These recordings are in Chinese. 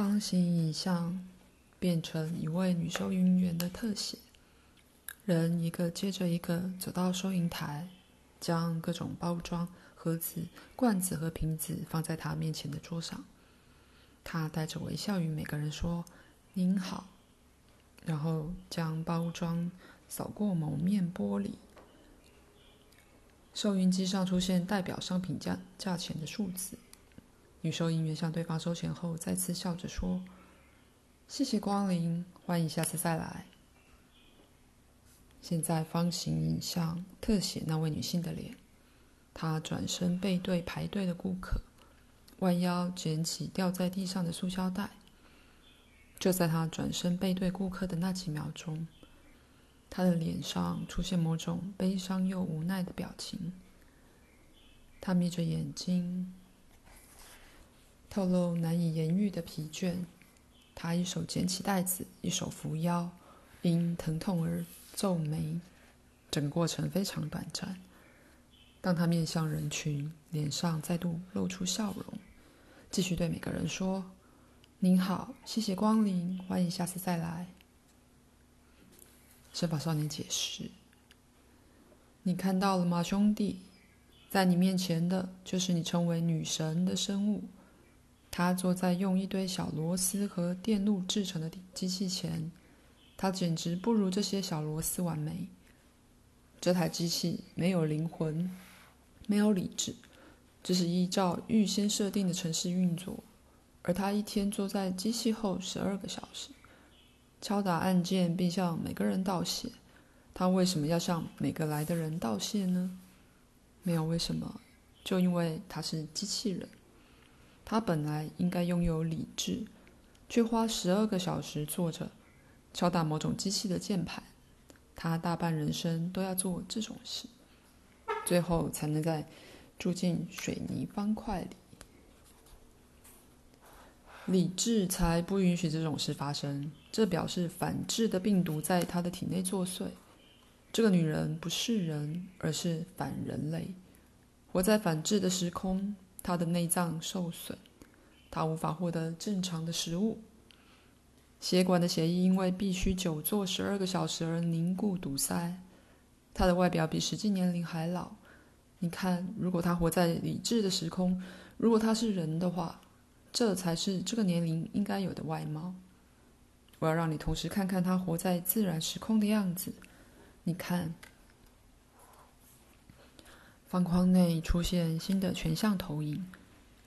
方形影像变成一位女收银员的特写，人一个接着一个走到收银台，将各种包装、盒子、罐子和瓶子放在他面前的桌上。他带着微笑与每个人说：“您好。”然后将包装扫过某面玻璃。收银机上出现代表商品价价钱的数字。女收银员向对方收钱后，再次笑着说：“谢谢光临，欢迎下次再来。”现在方形影像特写那位女性的脸，她转身背对排队的顾客，弯腰捡起掉在地上的塑胶袋。就在她转身背对顾客的那几秒钟，她的脸上出现某种悲伤又无奈的表情。她眯着眼睛，透露难以言喻的疲倦。他一手捡起袋子，一手扶腰，因疼痛而皱眉。整个过程非常短暂。当他面向人群，脸上再度露出笑容，继续对每个人说：“您好，谢谢光临，欢迎下次再来。”圣发少年解释：“你看到了吗，兄弟？在你面前的就是你称为女神的生物。他坐在用一堆小螺丝和电路制成的机器前，他简直不如这些小螺丝完美。这台机器没有灵魂，没有理智，只是依照预先设定的程式运作。而他一天坐在机器后十二个小时。”敲打按键，并向每个人道谢。他为什么要向每个来的人道谢呢？没有为什么，就因为他是机器人。他本来应该拥有理智，却花十二个小时坐着敲打某种机器的键盘。他大半人生都要做这种事，最后才能再住进水泥方块里。理智才不允许这种事发生，这表示反智的病毒在她的体内作祟。这个女人不是人，而是反人类，活在反智的时空。他的内脏受损，他无法获得正常的食物。血管的血液因为必须久坐十二个小时而凝固堵塞。他的外表比实际年龄还老。你看，如果他活在理智的时空，如果他是人的话。这才是这个年龄应该有的外貌。我要让你同时看看他活在自然时空的样子。你看，方框内出现新的全像投影，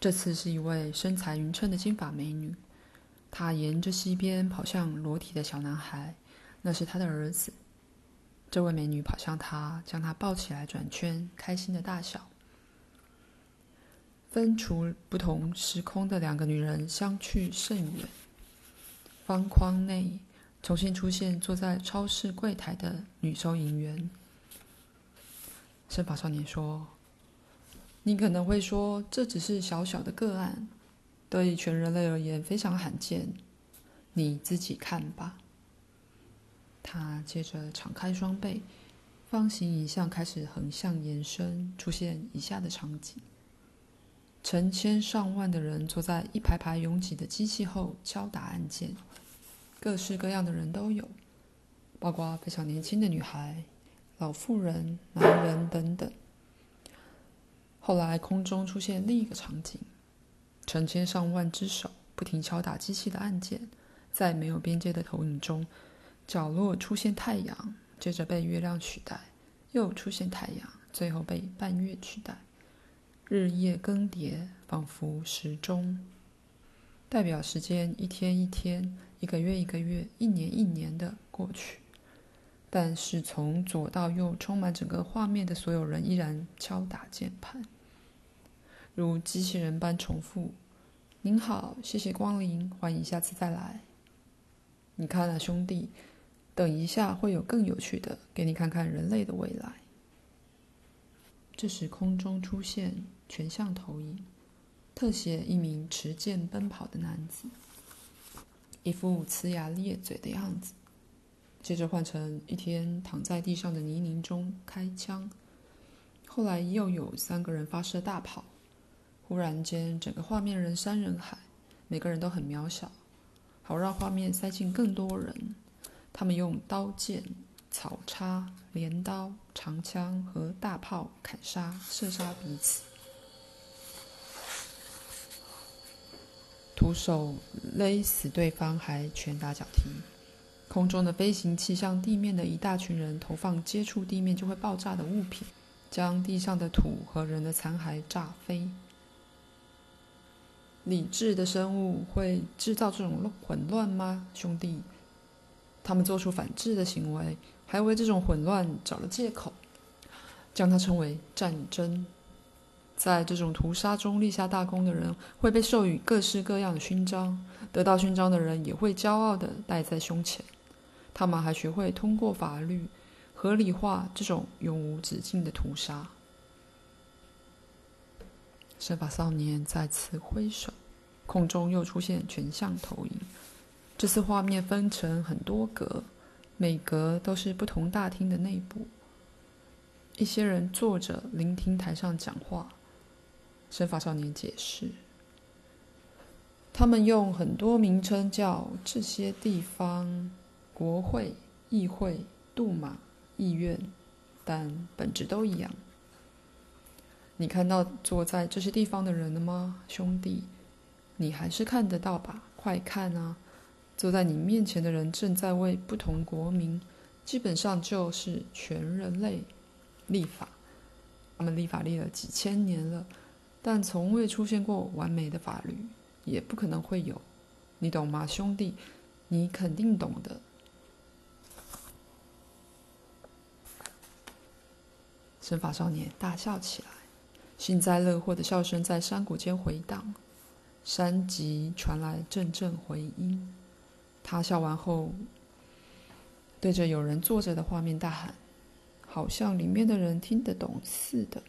这次是一位身材匀称的金发美女。她沿着溪边跑向裸体的小男孩，那是她的儿子。这位美女跑向他，将他抱起来转圈，开心的大笑。分处不同时空的两个女人相去甚远。方框内重新出现坐在超市柜台的女收银员。圣发少年说：“你可能会说，这只是小小的个案，对全人类而言非常罕见。你自己看吧。”他接着敞开双臂，方形影像开始横向延伸，出现以下的场景。成千上万的人坐在一排排拥挤的机器后敲打按键，各式各样的人都有，包括非常年轻的女孩、老妇人、男人等等。后来空中出现另一个场景，成千上万只手不停敲打机器的按键，在没有边界的投影中，角落出现太阳，接着被月亮取代，又出现太阳，最后被半月取代。日夜更迭，仿佛时钟，代表时间一天一天、一个月一个月、一年一年的过去。但是从左到右，充满整个画面的所有人依然敲打键盘，如机器人般重复：“您好，谢谢光临，欢迎下次再来。”你看啊，兄弟，等一下会有更有趣的，给你看看人类的未来。这时，空中出现全像投影，特写一名持剑奔跑的男子，一副呲牙咧嘴的样子。接着换成一天躺在地上的泥泞中开枪。后来又有三个人发射大炮。忽然间，整个画面人山人海，每个人都很渺小，好让画面塞进更多人。他们用刀剑、草叉、镰刀、长枪和大炮砍杀、射杀彼此。徒手勒死对方，还拳打脚踢。空中的飞行器向地面的一大群人投放接触地面就会爆炸的物品，将地上的土和人的残骸炸飞。理智的生物会制造这种混乱吗，兄弟？他们做出反制的行为，还为这种混乱找了借口，将它称为战争。在这种屠杀中立下大功的人，会被授予各式各样的勋章，得到勋章的人也会骄傲地戴在胸前。他们还学会通过法律合理化这种永无止境的屠杀。神法少年再次挥手，空中又出现全像投影。这次画面分成很多格，每格都是不同大厅的内部。一些人坐着聆听台上讲话。神法少年解释，他们用很多名称叫这些地方：国会、议会、杜马、议院，但本质都一样。你看到坐在这些地方的人了吗，兄弟？你还是看得到吧？快看啊！坐在你面前的人正在为不同国民，基本上就是全人类立法。他们立法立了几千年了，但从未出现过完美的法律，也不可能会有。你懂吗，兄弟？你肯定懂的。神法少年大笑起来。幸灾乐祸的笑声在山谷间回荡，山脊传来阵阵回音。他笑完后，对着有人坐着的画面大喊，好像里面的人听得懂似的：“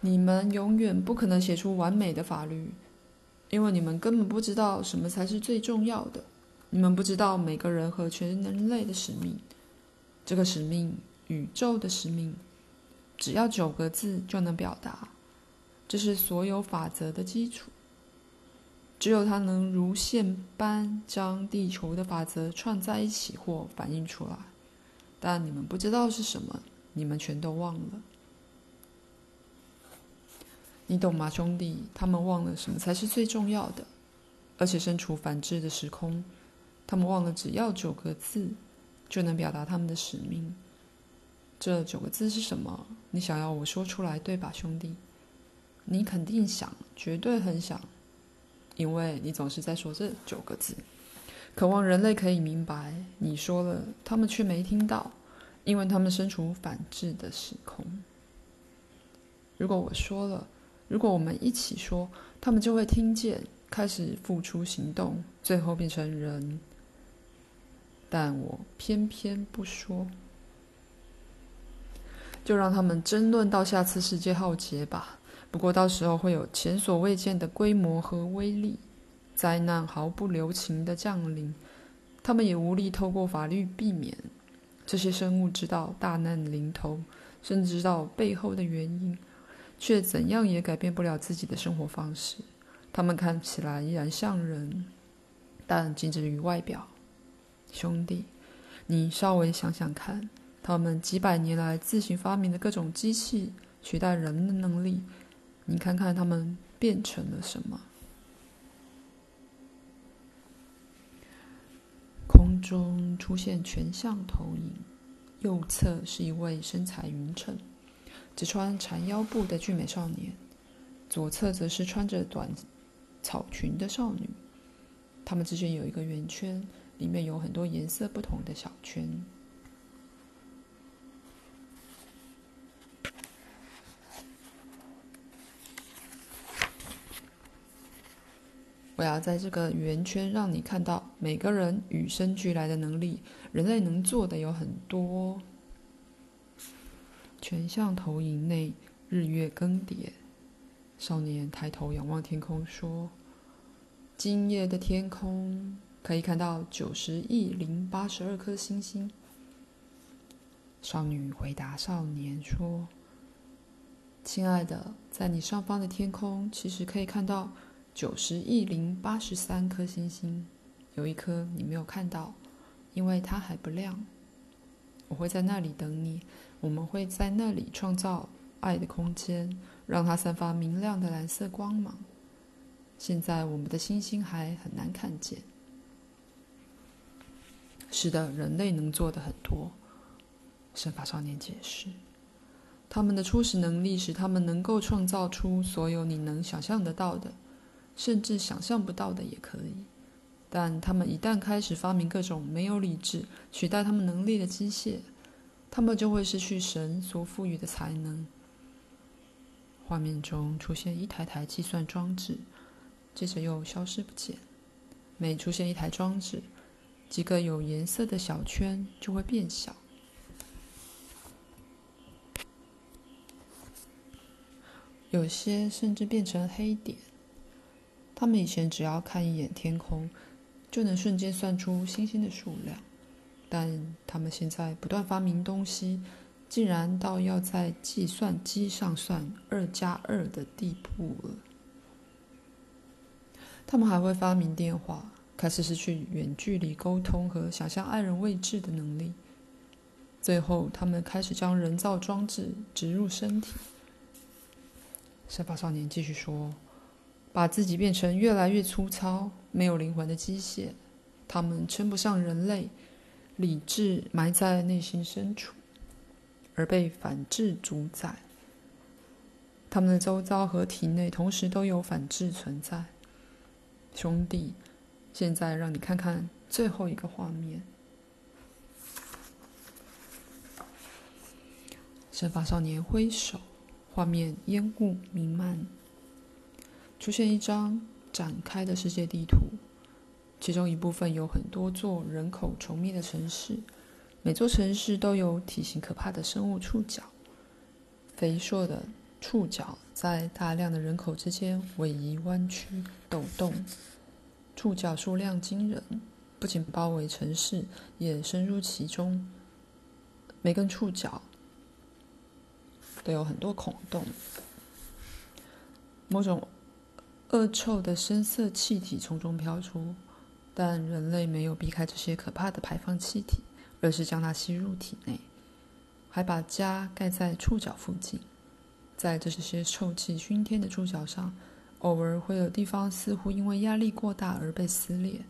你们永远不可能写出完美的法律，因为你们根本不知道什么才是最重要的。你们不知道每个人和全人类的使命，这个使命，宇宙的使命。”只要九个字就能表达，这是所有法则的基础。只有它能如线般将地球的法则串在一起或反映出来，但你们不知道是什么，你们全都忘了。你懂吗，兄弟？他们忘了什么才是最重要的，而且身处反智的时空，他们忘了只要九个字就能表达他们的使命。这九个字是什么？你想要我说出来，对吧，兄弟？你肯定想，绝对很想，因为你总是在说这九个字，渴望人类可以明白。你说了，他们却没听到，因为他们身处反智的时空。如果我说了，如果我们一起说，他们就会听见，开始付出行动，最后变成人。但我偏偏不说。就让他们争论到下次世界浩劫吧。不过到时候会有前所未见的规模和威力，灾难毫不留情地降临，他们也无力透过法律避免。这些生物知道大难临头，甚至知道背后的原因，却怎样也改变不了自己的生活方式。他们看起来依然像人，但仅止于外表。兄弟，你稍微想想看。他们几百年来自行发明的各种机器取代人的能力，你看看他们变成了什么？空中出现全像投影，右侧是一位身材匀称、只穿缠腰布的俊美少年，左侧则是穿着短草裙的少女。他们之间有一个圆圈，里面有很多颜色不同的小圈。我要在这个圆圈让你看到每个人与生俱来的能力。人类能做的有很多。全像投影内，日月更迭。少年抬头仰望天空，说：“今夜的天空可以看到九十亿零八十二颗星星。”少女回答少年说：“亲爱的，在你上方的天空，其实可以看到。”九十亿零八十三颗星星，有一颗你没有看到，因为它还不亮。我会在那里等你，我们会在那里创造爱的空间，让它散发明亮的蓝色光芒。现在我们的星星还很难看见。是的，人类能做的很多。神法少年解释，他们的初始能力使他们能够创造出所有你能想象得到的。甚至想象不到的也可以，但他们一旦开始发明各种没有理智取代他们能力的机械，他们就会失去神所赋予的才能。画面中出现一台台计算装置，接着又消失不见。每出现一台装置，几个有颜色的小圈就会变小，有些甚至变成黑点。他们以前只要看一眼天空，就能瞬间算出星星的数量，但他们现在不断发明东西，竟然到要在计算机上算二加二的地步了。他们还会发明电话，开始失去远距离沟通和想象爱人位置的能力。最后，他们开始将人造装置植入身体。圣发少年继续说。把自己变成越来越粗糙、没有灵魂的机械，他们称不上人类，理智埋在内心深处，而被反智主宰。他们的周遭和体内同时都有反智存在。兄弟，现在让你看看最后一个画面。神法少年挥手，画面烟雾弥漫。出现一张展开的世界地图，其中一部分有很多座人口稠密的城市，每座城市都有体型可怕的生物触角，肥硕的触角在大量的人口之间位移弯曲抖动，触角数量惊人，不仅包围城市，也深入其中，每根触角都有很多孔洞，某种。恶臭的深色气体从中飘出，但人类没有避开这些可怕的排放气体，而是将它吸入体内，还把家盖在触角附近。在这些臭气熏天的触角上，偶尔会有地方似乎因为压力过大而被撕裂，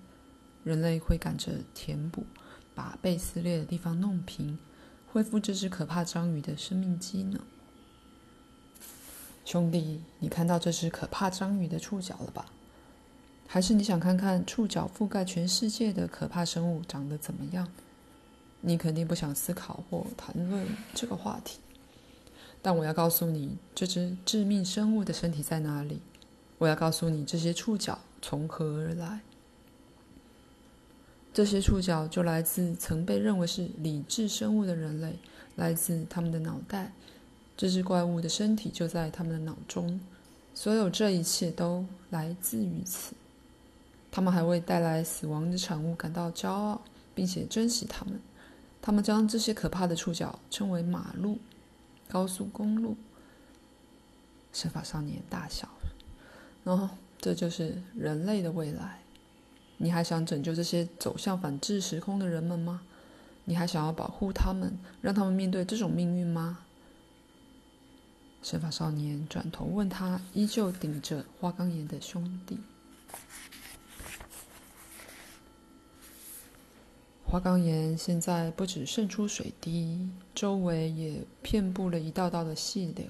人类会赶着填补，把被撕裂的地方弄平，恢复这只可怕章鱼的生命机能。兄弟，你看到这只可怕章鱼的触角了吧？还是你想看看触角覆盖全世界的可怕生物长得怎么样？你肯定不想思考或谈论这个话题。但我要告诉你，这只致命生物的身体在哪里？我要告诉你，这些触角从何而来？这些触角就来自曾被认为是理智生物的人类，来自他们的脑袋。这只怪物的身体就在他们的脑中，所有这一切都来自于此。他们还为带来死亡的产物感到骄傲，并且珍惜他们。他们将这些可怕的触角称为马路、高速公路。圣发少年大笑，哦，这就是人类的未来。你还想拯救这些走向反智时空的人们吗？你还想要保护他们，让他们面对这种命运吗？圣发少年转头问他，依旧顶着花岗岩的兄弟。花岗岩现在不止渗出水滴，周围也遍布了一道道的细流。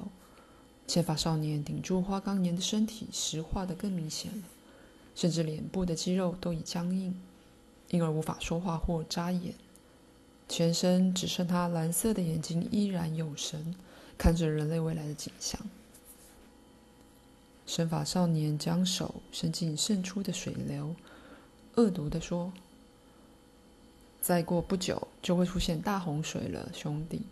铅发少年顶住花岗岩的身体石化得更明显了，甚至脸部的肌肉都已僵硬，因而无法说话或眨眼。全身只剩他蓝色的眼睛依然有神。看着人类未来的景象，身法少年将手伸进渗出的水流，恶毒地说：“再过不久就会出现大洪水了，兄弟。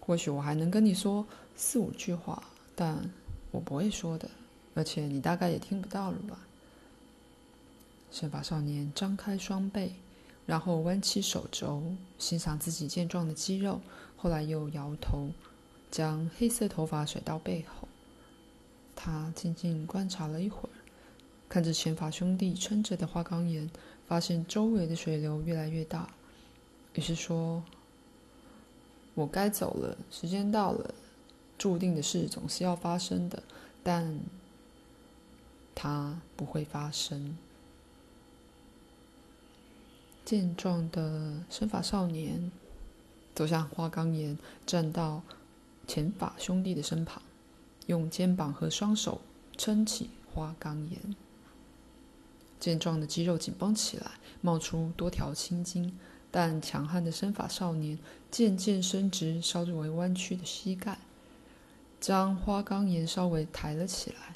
或许我还能跟你说四五句话，但我不会说的，而且你大概也听不到了吧？”身法少年张开双臂，然后弯起手肘，欣赏自己健壮的肌肉，后来又摇头。将黑色头发甩到背后，他静静观察了一会儿，看着前发兄弟撑着的花岗岩，发现周围的水流越来越大，于是说：“我该走了，时间到了，注定的事总是要发生的，但它不会发生。”健壮的身法少年走向花岗岩，站到前法兄弟的身旁，用肩膀和双手撑起花岗岩。健壮的肌肉紧绷起来，冒出多条青筋，但强悍的身法少年渐渐伸直稍微弯曲的膝盖，将花岗岩稍微抬了起来。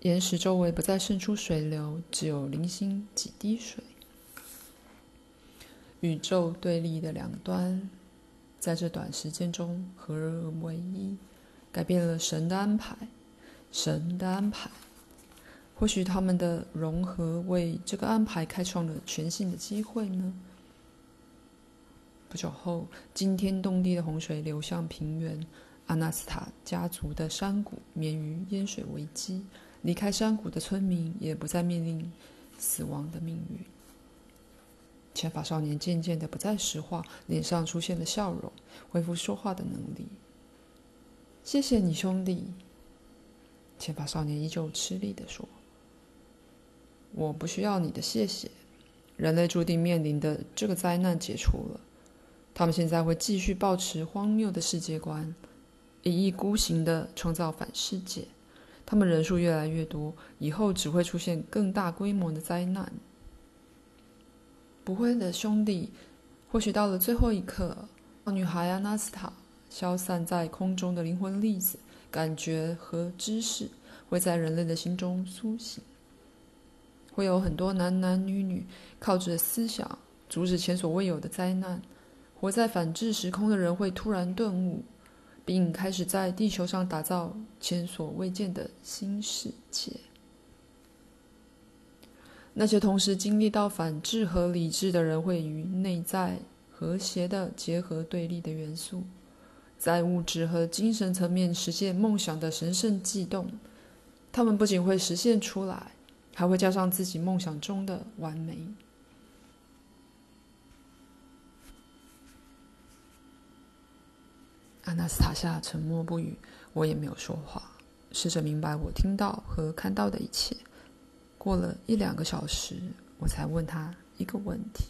岩石周围不再渗出水流，只有零星几滴水。宇宙对立的两端，在这短时间中合而为一，改变了神的安排。神的安排，或许他们的融合为这个安排开创了全新的机会呢？不久后，惊天动地的洪水流向平原，阿纳斯塔家族的山谷免于淹水危机，离开山谷的村民也不再面临死亡的命运。前法少年渐渐的不再石化，脸上出现了笑容，恢复说话的能力。谢谢你，兄弟。前法少年依旧吃力的说：“我不需要你的谢谢。人类注定面临的这个灾难解除了，他们现在会继续保持荒谬的世界观，一意孤行的创造反世界。他们人数越来越多，以后只会出现更大规模的灾难。”不会的，兄弟。或许到了最后一刻，女孩阿纳斯塔消散在空中的灵魂粒子、感觉和知识，会在人类的心中苏醒。会有很多男男女女靠着思想阻止前所未有的灾难。活在反制时空的人会突然顿悟，并开始在地球上打造前所未见的新世界。那些同时经历到反智和理智的人，会与内在和谐的结合对立的元素，在物质和精神层面实现梦想的神圣悸动。他们不仅会实现出来，还会加上自己梦想中的完美。阿纳斯塔夏沉默不语，我也没有说话，试着明白我听到和看到的一切。过了一两个小时，我才问他一个问题。